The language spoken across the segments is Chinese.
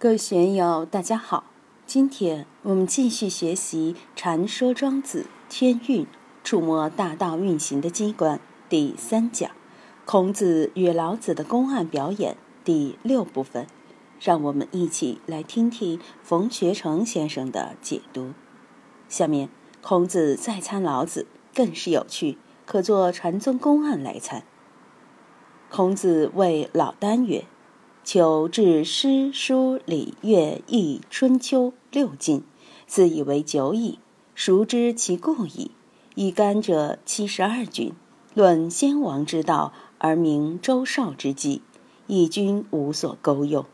各位学友，大家好。今天我们继续学习《禅说庄子天运》，触摸大道运行的机关第三讲——孔子与老子的公案表演第六部分。让我们一起来听听冯学成先生的解读。下面，孔子再参老子，更是有趣，可做禅宗公案来参。孔子谓老聃曰。求治诗书礼乐易春秋六经，自以为久矣，孰知其故矣？以干者七十二君，论先王之道而明周少之计，以君无所钩用，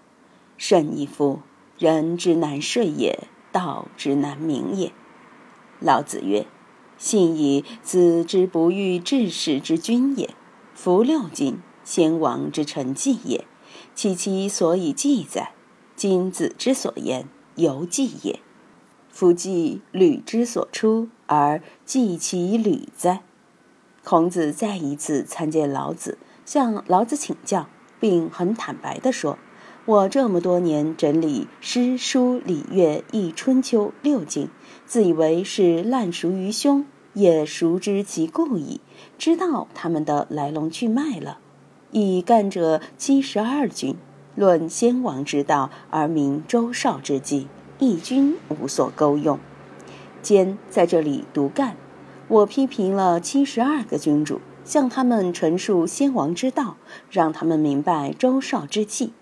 甚矣夫！人之难遂也，道之难明也。老子曰：“信矣，子之不欲治世之君也。夫六经，先王之成绩也。”其其所以记载，今子之所言，犹记也。夫记履之所出，而记其履哉？孔子再一次参见老子，向老子请教，并很坦白地说：“我这么多年整理诗书礼乐易春秋六经，自以为是烂熟于胸，也熟知其故矣，知道他们的来龙去脉了。”以干者七十二君，论先王之道而明周少之计，一君无所钩用。兼在这里独干，我批评了七十二个君主，向他们陈述先王之道，让他们明白周少之气。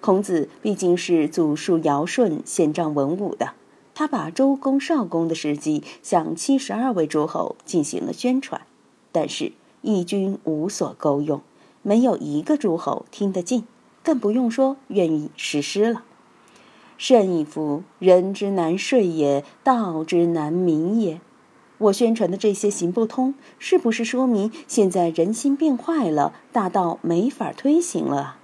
孔子毕竟是祖述尧舜宪章文武的，他把周公少公的事迹向七十二位诸侯进行了宣传，但是一君无所钩用。没有一个诸侯听得进，更不用说愿意实施了。甚矣夫！人之难睡也，道之难明也。我宣传的这些行不通，是不是说明现在人心变坏了，大道没法推行了？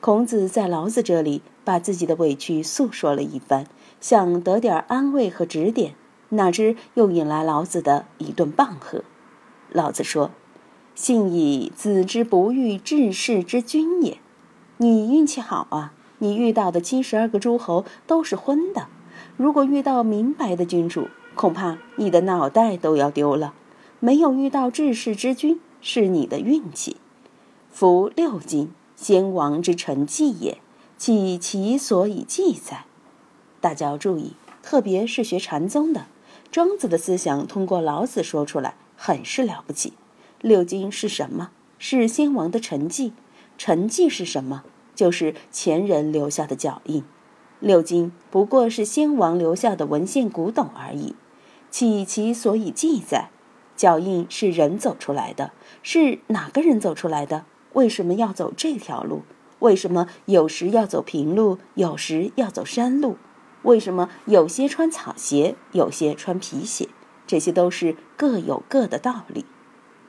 孔子在老子这里把自己的委屈诉说了一番，想得点安慰和指点，哪知又引来老子的一顿棒喝。老子说。信以子之不遇治世之君也，你运气好啊！你遇到的七十二个诸侯都是昏的，如果遇到明白的君主，恐怕你的脑袋都要丢了。没有遇到治世之君，是你的运气。夫六经，先王之成绩也，岂其所以记载？大家要注意，特别是学禅宗的，庄子的思想通过老子说出来，很是了不起。六经是什么？是先王的沉迹。沉迹是什么？就是前人留下的脚印。六经不过是先王留下的文献古董而已。岂其所以记载？脚印是人走出来的，是哪个人走出来的？为什么要走这条路？为什么有时要走平路，有时要走山路？为什么有些穿草鞋，有些穿皮鞋？这些都是各有各的道理。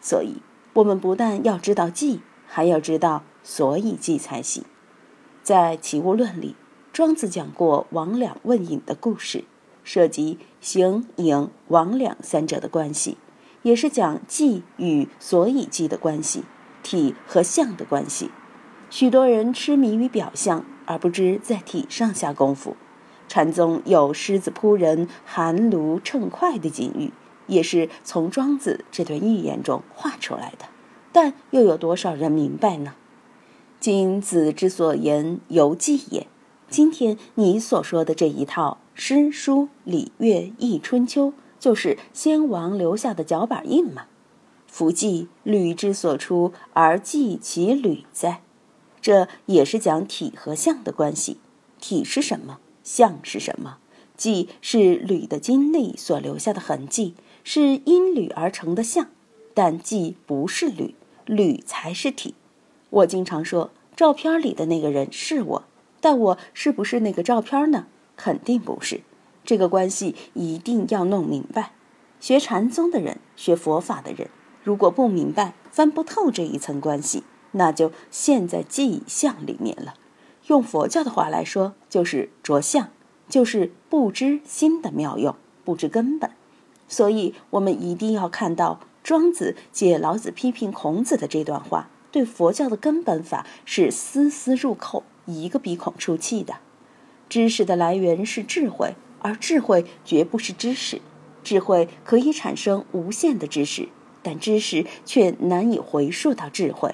所以，我们不但要知道记，还要知道所以记才行。在《齐物论》里，庄子讲过王两问隐的故事，涉及形、影、王两三者的关系，也是讲记与所以记的关系，体和象的关系。许多人痴迷于表象，而不知在体上下功夫。禅宗有狮子扑人、寒炉乘快的警语。也是从庄子这段寓言中画出来的，但又有多少人明白呢？今子之所言，犹记也。今天你所说的这一套诗书礼乐易春秋，就是先王留下的脚板印嘛？夫记履之所出，而记其履哉？这也是讲体和象的关系。体是什么？象是什么？记是履的经历所留下的痕迹。是因铝而成的像，但既不是铝，铝才是体。我经常说，照片里的那个人是我，但我是不是那个照片呢？肯定不是。这个关系一定要弄明白。学禅宗的人，学佛法的人，如果不明白、翻不透这一层关系，那就陷在记忆相里面了。用佛教的话来说，就是着相，就是不知心的妙用，不知根本。所以，我们一定要看到庄子借老子批评孔子的这段话，对佛教的根本法是丝丝入扣，一个鼻孔出气的。知识的来源是智慧，而智慧绝不是知识。智慧可以产生无限的知识，但知识却难以回溯到智慧。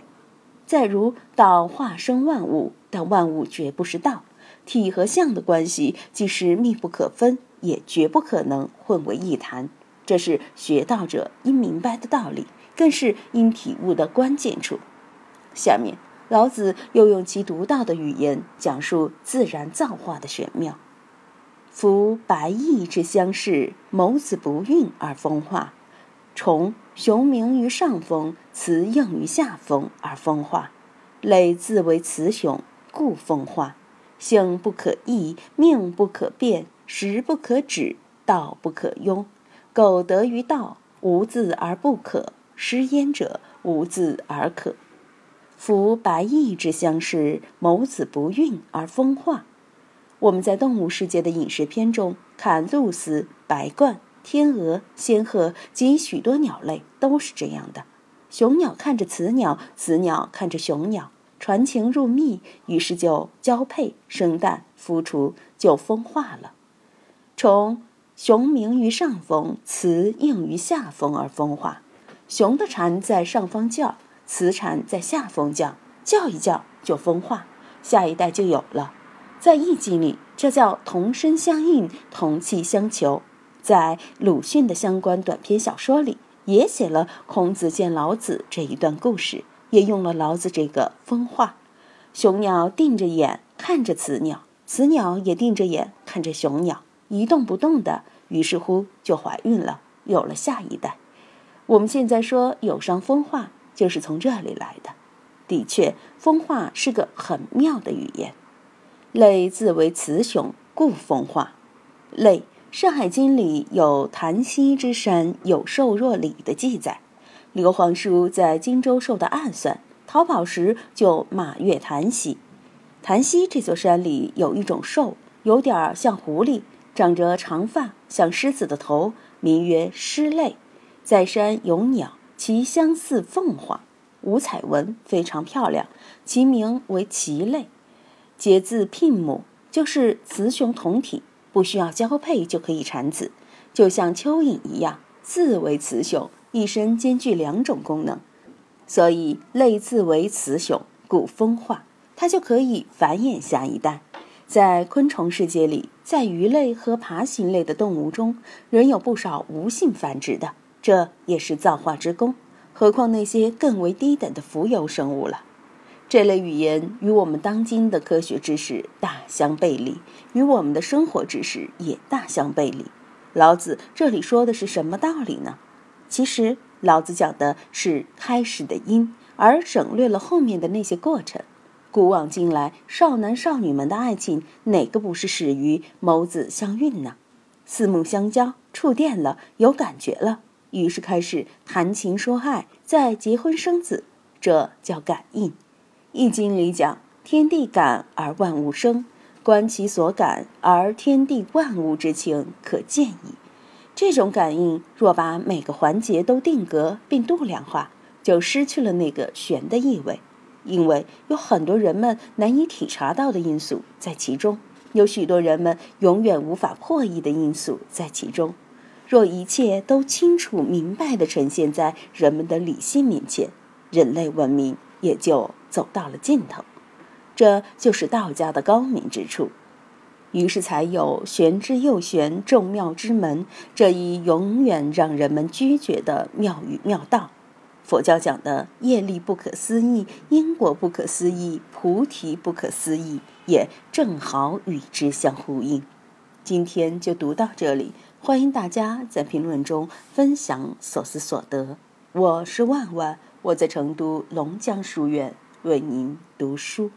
再如道化生万物，但万物绝不是道。体和相的关系既是密不可分，也绝不可能混为一谈。这是学道者应明白的道理，更是应体悟的关键处。下面，老子又用其独到的语言讲述自然造化的玄妙。夫白翼之相似，眸子不运而风化；虫雄鸣于上风，雌应于下风而风化。类自为雌雄，故风化。性不可易，命不可变，时不可止，道不可庸。苟得于道，无自而不可；失焉者，无自而可。夫白翼之相是谋子不孕而风化。我们在动物世界的饮食片中看鹭鸶、白鹳、天鹅、仙鹤及许多鸟类都是这样的：雄鸟看着雌鸟，雌鸟看着雄鸟，传情入蜜，于是就交配、生蛋、孵雏，就风化了。虫。雄鸣于上风，雌应于下风而风化。雄的蝉在上方叫，雌蝉在下风叫，叫一叫就风化，下一代就有了。在《易经》里，这叫同声相应，同气相求。在鲁迅的相关短篇小说里，也写了孔子见老子这一段故事，也用了老子这个风化。雄鸟定着眼看着雌鸟，雌鸟也定着眼看着雄鸟。一动不动的，于是乎就怀孕了，有了下一代。我们现在说有伤风化，就是从这里来的。的确，风化是个很妙的语言。类自为雌雄，故风化。类《山海经》里有檀溪之山有兽若鲤的记载。刘皇叔在荆州受到暗算，逃跑时就马跃檀溪。檀溪这座山里有一种兽，有点像狐狸。长着长发，像狮子的头，名曰狮类。在山有鸟，其相似凤凰，五彩纹，非常漂亮。其名为奇类，结自牝母，就是雌雄同体，不需要交配就可以产子，就像蚯蚓一样，自为雌雄，一身兼具两种功能，所以类自为雌雄，故风化，它就可以繁衍下一代。在昆虫世界里，在鱼类和爬行类的动物中，仍有不少无性繁殖的，这也是造化之功。何况那些更为低等的浮游生物了？这类语言与我们当今的科学知识大相背离，与我们的生活知识也大相背离。老子这里说的是什么道理呢？其实，老子讲的是开始的因，而省略了后面的那些过程。古往今来，少男少女们的爱情，哪个不是始于眸子相运呢？四目相交，触电了，有感觉了，于是开始谈情说爱，再结婚生子，这叫感应。易经里讲：“天地感而万物生，观其所感而天地万物之情可见矣。”这种感应，若把每个环节都定格并度量化，就失去了那个玄的意味。因为有很多人们难以体察到的因素在其中，有许多人们永远无法破译的因素在其中。若一切都清楚明白地呈现在人们的理性面前，人类文明也就走到了尽头。这就是道家的高明之处。于是才有“玄之又玄，众妙之门”这一永远让人们拒绝的妙语妙道。佛教讲的业力不可思议，因果不可思议，菩提不可思议，也正好与之相呼应。今天就读到这里，欢迎大家在评论中分享所思所得。我是万万，我在成都龙江书院为您读书。